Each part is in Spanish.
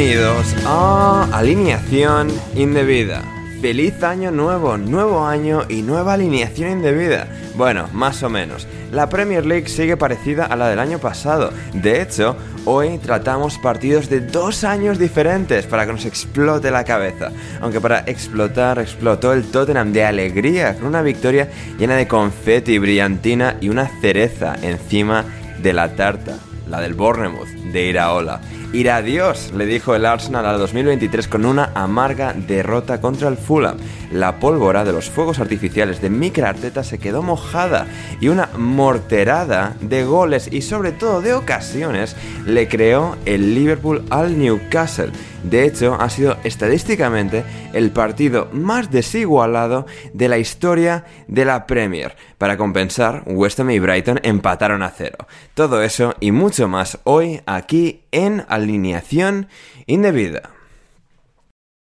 Bienvenidos a Alineación Indebida. Feliz año nuevo, nuevo año y nueva alineación indebida. Bueno, más o menos. La Premier League sigue parecida a la del año pasado. De hecho, hoy tratamos partidos de dos años diferentes para que nos explote la cabeza. Aunque para explotar, explotó el Tottenham de alegría con una victoria llena de confeti, brillantina y una cereza encima de la tarta, la del Bournemouth de Iraola. Ir Dios, le dijo el Arsenal al 2023 con una amarga derrota contra el Fulham. La pólvora de los fuegos artificiales de Mikel Arteta se quedó mojada y una morterada de goles y sobre todo de ocasiones le creó el Liverpool al Newcastle. De hecho, ha sido estadísticamente el partido más desigualado de la historia de la Premier. Para compensar, West Ham y Brighton empataron a cero. Todo eso y mucho más hoy aquí en Alineación Indebida.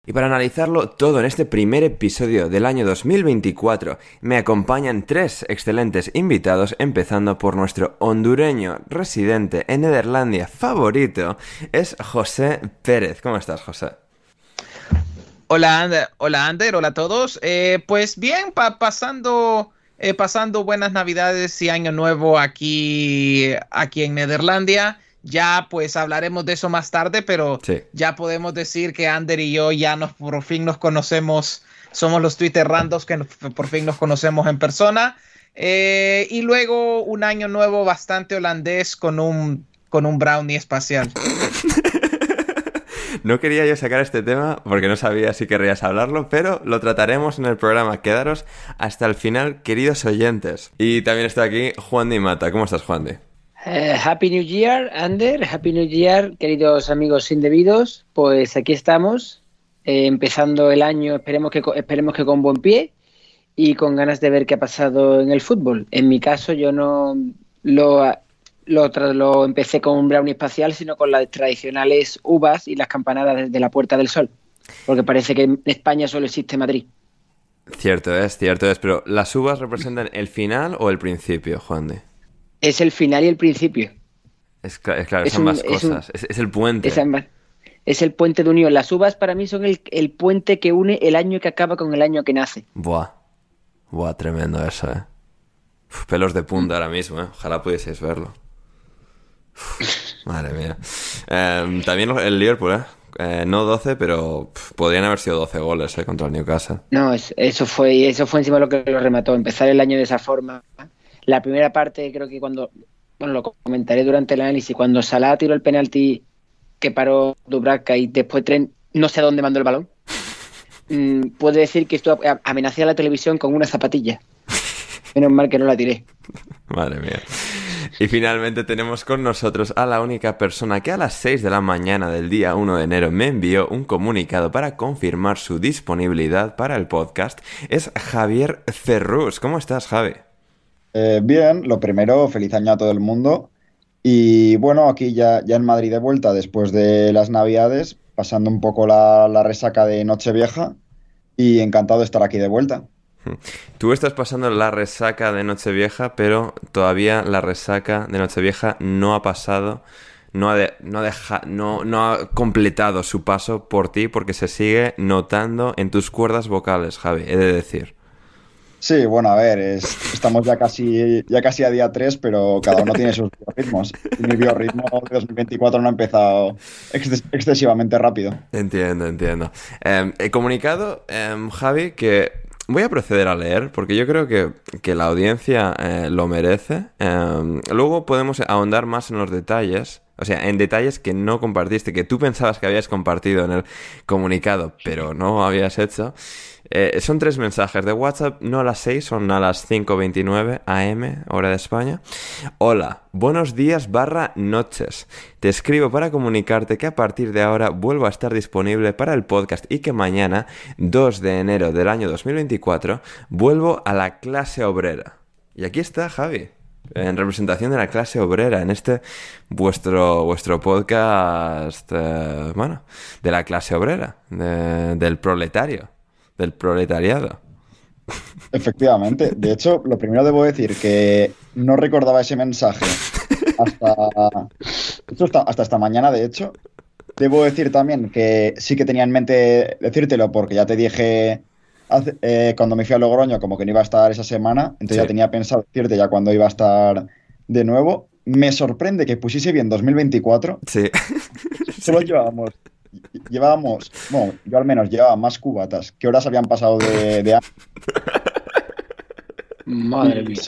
Y para analizarlo todo en este primer episodio del año 2024, me acompañan tres excelentes invitados, empezando por nuestro hondureño residente en Nederlandia favorito, es José Pérez. ¿Cómo estás, José? Hola, Ander. Hola, Ander. Hola a todos. Eh, pues bien, pasando, eh, pasando buenas navidades y año nuevo aquí, aquí en Nederlandia. Ya pues hablaremos de eso más tarde, pero ya podemos decir que Ander y yo ya nos por fin nos conocemos, somos los Twitter randos que por fin nos conocemos en persona. Eh, y luego un año nuevo bastante holandés con un, con un brownie espacial. No quería yo sacar este tema porque no sabía si querrías hablarlo, pero lo trataremos en el programa. Quedaros hasta el final, queridos oyentes. Y también está aquí Juan Di Mata. ¿Cómo estás, Juan Di? Eh, Happy New Year, Ander. Happy New Year, queridos amigos indebidos. Pues aquí estamos, eh, empezando el año, esperemos que, esperemos que con buen pie y con ganas de ver qué ha pasado en el fútbol. En mi caso, yo no lo, lo, lo empecé con un brownie espacial, sino con las tradicionales uvas y las campanadas desde la Puerta del Sol. Porque parece que en España solo existe Madrid. Cierto es, cierto es, pero ¿las uvas representan el final o el principio, Juan de? Es el final y el principio. Es, claro, es ambas cosas. Es, el puente. Es, el puente de unión. Las uvas para mí son el, el, puente que une el año que acaba con el año que nace. Buah. Buah, tremendo eso, eh. pelos de punta ahora mismo, eh. Ojalá pudieseis verlo. madre mía. Em, también el Liverpool, eh. eh no 12, pero podrían haber sido 12 goles eh, contra el Newcastle. No, eso fue, eso fue encima lo que lo remató. Empezar el año de esa forma la primera parte, creo que cuando, bueno, lo comentaré durante el análisis, cuando Salah tiró el penalti que paró Dubravka y después tren no sé a dónde mandó el balón, mm, puede decir que esto amenacé a la televisión con una zapatilla. Menos mal que no la tiré. Madre mía. Y finalmente tenemos con nosotros a la única persona que a las 6 de la mañana del día 1 de enero me envió un comunicado para confirmar su disponibilidad para el podcast. Es Javier Ferrus. ¿Cómo estás, Javi? Eh, bien, lo primero, feliz año a todo el mundo. Y bueno, aquí ya, ya en Madrid de vuelta después de las Navidades, pasando un poco la, resaca de Nochevieja y encantado de estar aquí de vuelta. Tú estás pasando la resaca de Nochevieja, pero todavía la resaca de Nochevieja no ha pasado, no ha, no, no ha completado su paso por ti porque se sigue notando en tus cuerdas vocales, Javi, he de decir. Sí, bueno, a ver, estamos ya casi, ya casi a día 3, pero cada uno tiene sus biorritmos. Mi biorritmo de 2024 no ha empezado excesivamente rápido. Entiendo, entiendo. Em, he comunicado, em, Javi, que Voy a proceder a leer porque yo creo que, la audiencia eh, lo merece. Em, luego podemos ahondar más en los detalles, o sea, en detalles que no compartiste, que tú pensabas que habías compartido en el comunicado, pero no habías hecho. Eh, son tres mensajes de WhatsApp, no a las 6, son a las 5.29 am, hora de España. Hola, buenos días barra noches. Te escribo para comunicarte que a partir de ahora vuelvo a estar disponible para el podcast y que mañana, 2 de enero del año 2024, vuelvo a la clase obrera. Y aquí está Javi en representación de la clase obrera, en este vuestro, vuestro podcast, eh, bueno, de la clase obrera, del proletario del proletariado. Efectivamente. De hecho, lo primero debo decir que no recordaba ese mensaje hasta, hasta esta mañana, de hecho. Debo decir también que sí que tenía en mente decírtelo porque ya te dije eh, cuando me fui a Logroño como que no iba a estar esa semana, entonces ya tenía pensado decirte ya cuando iba a estar de nuevo. Me sorprende que pusiese bien 2024. Sí. Solo llevábamos llevábamos, bueno, yo al menos llevaba más cubatas. ¿Qué horas habían pasado de, de Madre mía.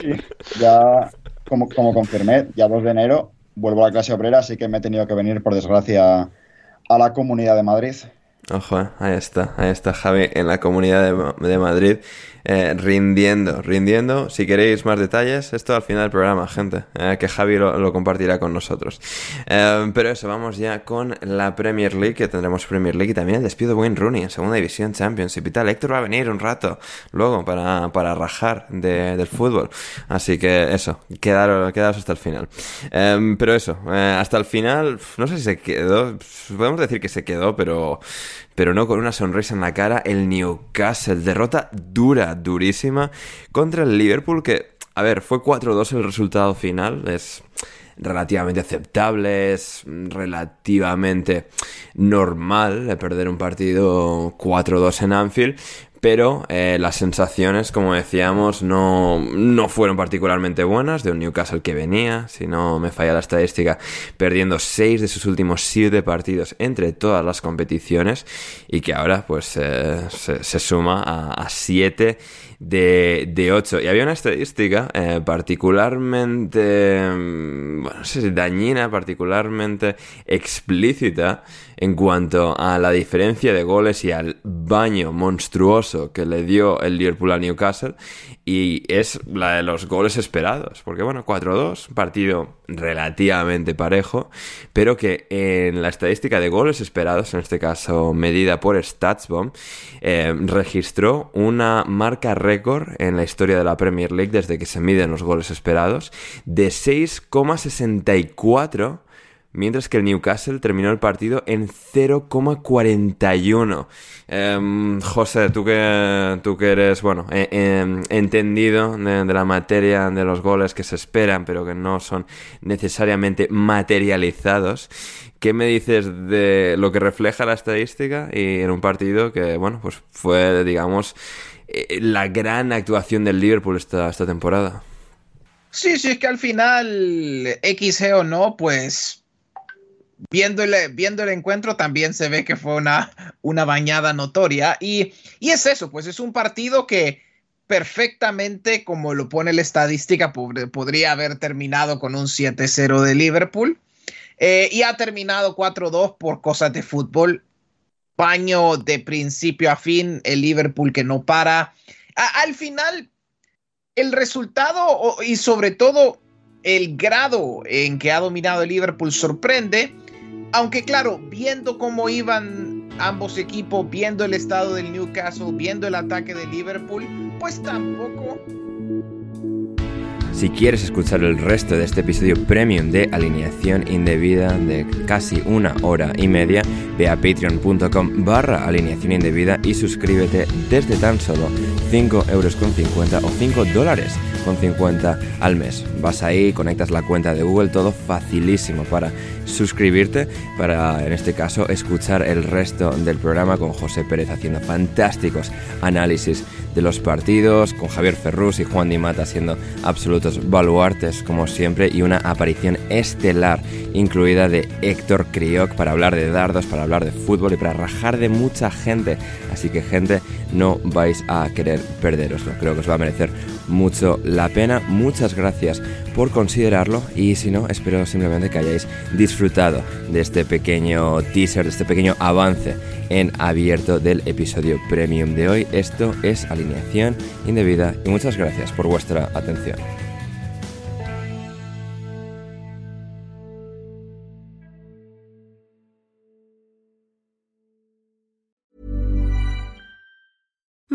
ya, como, como confirmé, ya 2 de enero vuelvo a la clase obrera, así que me he tenido que venir, por desgracia, a la Comunidad de Madrid. Ojo, eh, ahí está, ahí está Javi en la Comunidad de Madrid. Eh, rindiendo, rindiendo. Si queréis más detalles, esto al final del programa, gente, eh, que Javi lo, compartirá con nosotros. Pero eso, vamos ya con la Premier League, que tendremos Premier League y también el despido de Wayne Rooney en Segunda División Championship y tal. Héctor va a venir un rato luego para, para rajar del fútbol. Así que eso, quedaros, quedaros hasta el final. pero eso, hasta el final, no sé si se quedó, podemos decir que se quedó, pero pero no con una sonrisa en la cara, el Newcastle. Derrota dura, durísima contra el Liverpool que, a ver, fue 4-2 el resultado final. Es relativamente aceptable, es relativamente normal de perder un partido 4-2 en Anfield, pero eh, las sensaciones, como decíamos, no, no, fueron particularmente buenas de un Newcastle que venía, si no me falla la estadística, perdiendo 6 de sus últimos 7 partidos entre todas las competiciones y que ahora pues eh, se, suma a 7 de, de 8. Y había una estadística eh, particularmente, mm, bueno, no sé dañina, particularmente explícita en cuanto a la diferencia de goles y al baño monstruoso que le dio el Liverpool a Newcastle y es la de los goles esperados, porque bueno, 4-2, partido relativamente parejo, pero que en la estadística de goles esperados, en este caso medida por StatsBomb, eh, registró una marca récord en la historia de la Premier League desde que se miden los goles esperados de 6,64 mientras que el Newcastle terminó el partido en 0,41. Em, José, tú que, tú que eres, bueno, em, entendido de, la materia de los goles que se esperan, pero que no son necesariamente materializados, ¿qué me dices de lo que refleja la estadística y en un partido que, bueno, pues fue, digamos, eh, la gran actuación del Liverpool esta, esta temporada? Sí, sí, es que al final, XG o no, pues viendo el, viendo el encuentro también se ve que fue una, una bañada notoria. Y, es eso, pues es un partido que perfectamente, como lo pone la estadística, podría haber terminado con un 7-0 de Liverpool. Eh, y ha terminado 4-2 por cosas de fútbol. Baño de principio a fin, el Liverpool que no para. al final, el resultado y sobre todo el grado en que ha dominado el Liverpool sorprende. Aunque claro, viendo cómo iban ambos equipos, viendo el estado del Newcastle, viendo el ataque de Liverpool, pues tampoco si quieres escuchar el resto de este episodio premium de alineación indebida de casi una hora y media, ve a patreon.com barra alineación indebida y suscríbete desde tan solo 5 euros con 50 o 5 dólares con 50 al mes. Vas ahí, conectas la cuenta de Google, todo facilísimo para suscribirte, para en este caso escuchar el resto del programa con José Pérez haciendo fantásticos análisis de los partidos, con Javier Ferrus y Juan Di Mata siendo absolutos baluartes como siempre y una aparición estelar incluida de Héctor Crioc para hablar de dardos, para hablar de fútbol y para rajar de mucha gente. Así que gente, no vais a querer perderoslo. Creo que os va a merecer mucho la pena. Muchas gracias por considerarlo y si no, espero simplemente que hayáis disfrutado de este pequeño teaser, de este pequeño avance en abierto del episodio premium de hoy. Esto es alineación indebida y muchas gracias por vuestra atención.